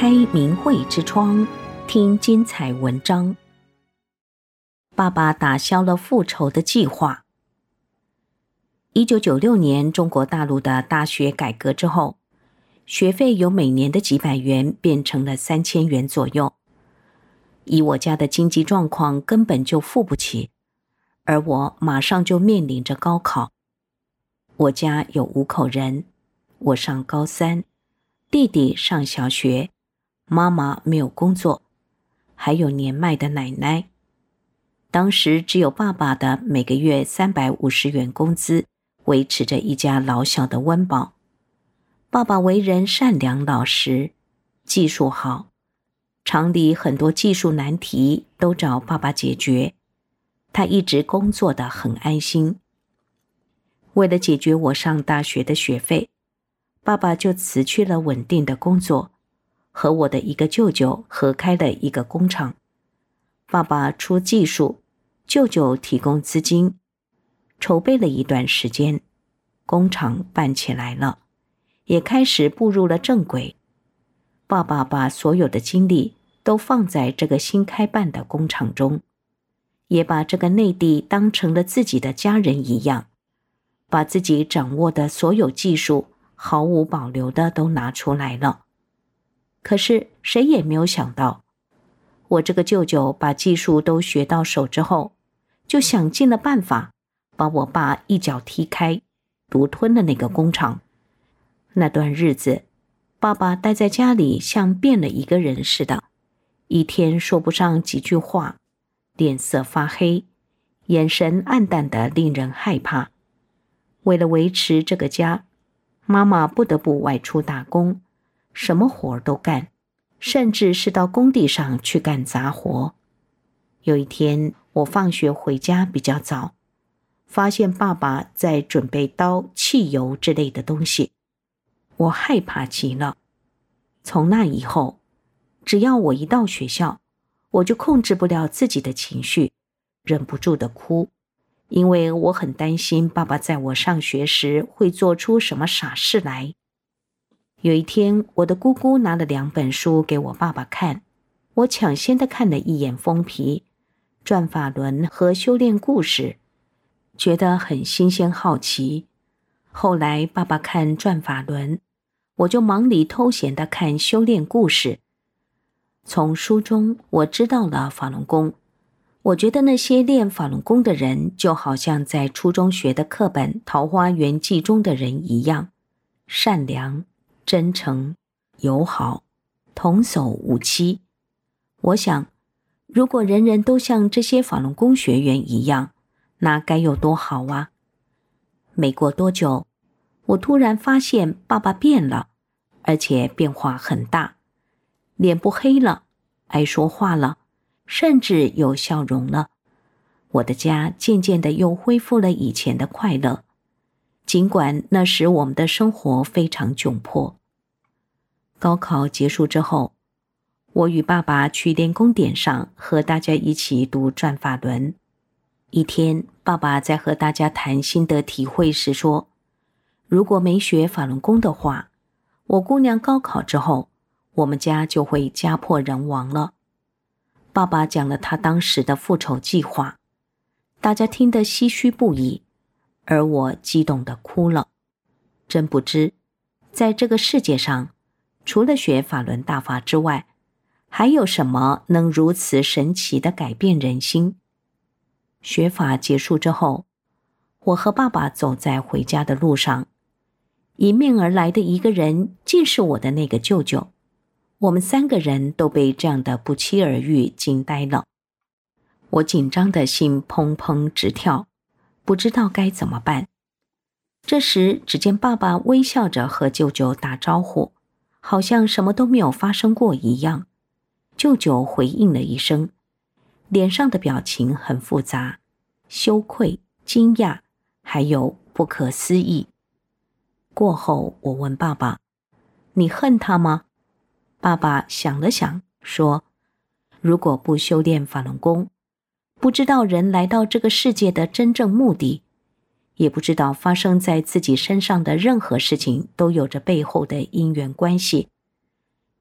开明慧之窗，听精彩文章。爸爸打消了复仇的计划。一九九六年，中国大陆的大学改革之后，学费由每年的几百元变成了三千元左右。以我家的经济状况，根本就付不起，而我马上就面临着高考。我家有五口人，我上高三，弟弟上小学。妈妈没有工作，还有年迈的奶奶。当时只有爸爸的每个月三百五十元工资，维持着一家老小的温饱。爸爸为人善良老实，技术好，厂里很多技术难题都找爸爸解决。他一直工作得很安心。为了解决我上大学的学费，爸爸就辞去了稳定的工作。和我的一个舅舅合开了一个工厂，爸爸出技术，舅舅提供资金，筹备了一段时间，工厂办起来了，也开始步入了正轨。爸爸把所有的精力都放在这个新开办的工厂中，也把这个内地当成了自己的家人一样，把自己掌握的所有技术毫无保留的都拿出来了。可是谁也没有想到，我这个舅舅把技术都学到手之后，就想尽了办法把我爸一脚踢开，独吞了那个工厂。那段日子，爸爸待在家里像变了一个人似的，一天说不上几句话，脸色发黑，眼神暗淡的令人害怕。为了维持这个家，妈妈不得不外出打工。什么活都干，甚至是到工地上去干杂活。有一天，我放学回家比较早，发现爸爸在准备刀、汽油之类的东西，我害怕极了。从那以后，只要我一到学校，我就控制不了自己的情绪，忍不住的哭，因为我很担心爸爸在我上学时会做出什么傻事来。有一天，我的姑姑拿了两本书给我爸爸看，我抢先的看了一眼封皮，《转法轮》和《修炼故事》，觉得很新鲜好奇。后来爸爸看《转法轮》，我就忙里偷闲的看《修炼故事》。从书中我知道了法轮功，我觉得那些练法轮功的人，就好像在初中学的课本《桃花源记》中的人一样，善良。真诚、友好、童叟无欺。我想，如果人人都像这些法轮功学员一样，那该有多好啊！没过多久，我突然发现爸爸变了，而且变化很大，脸不黑了，爱说话了，甚至有笑容了。我的家渐渐的又恢复了以前的快乐，尽管那时我们的生活非常窘迫。高考结束之后，我与爸爸去练功点上和大家一起读《转法轮》。一天，爸爸在和大家谈心得体会时说：“如果没学法轮功的话，我姑娘高考之后，我们家就会家破人亡了。”爸爸讲了他当时的复仇计划，大家听得唏嘘不已，而我激动的哭了。真不知，在这个世界上，除了学法轮大法之外，还有什么能如此神奇的改变人心？学法结束之后，我和爸爸走在回家的路上，迎面而来的一个人竟是我的那个舅舅。我们三个人都被这样的不期而遇惊呆了。我紧张的心砰砰直跳，不知道该怎么办。这时，只见爸爸微笑着和舅舅打招呼。好像什么都没有发生过一样。舅舅回应了一声，脸上的表情很复杂，羞愧、惊讶，还有不可思议。过后，我问爸爸：“你恨他吗？”爸爸想了想，说：“如果不修炼法轮功，不知道人来到这个世界的真正目的。”也不知道发生在自己身上的任何事情都有着背后的因缘关系。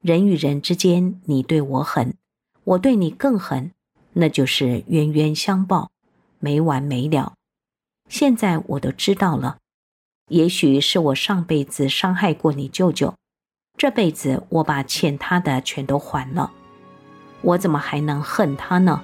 人与人之间，你对我狠，我对你更狠，那就是冤冤相报，没完没了。现在我都知道了，也许是我上辈子伤害过你舅舅，这辈子我把欠他的全都还了，我怎么还能恨他呢？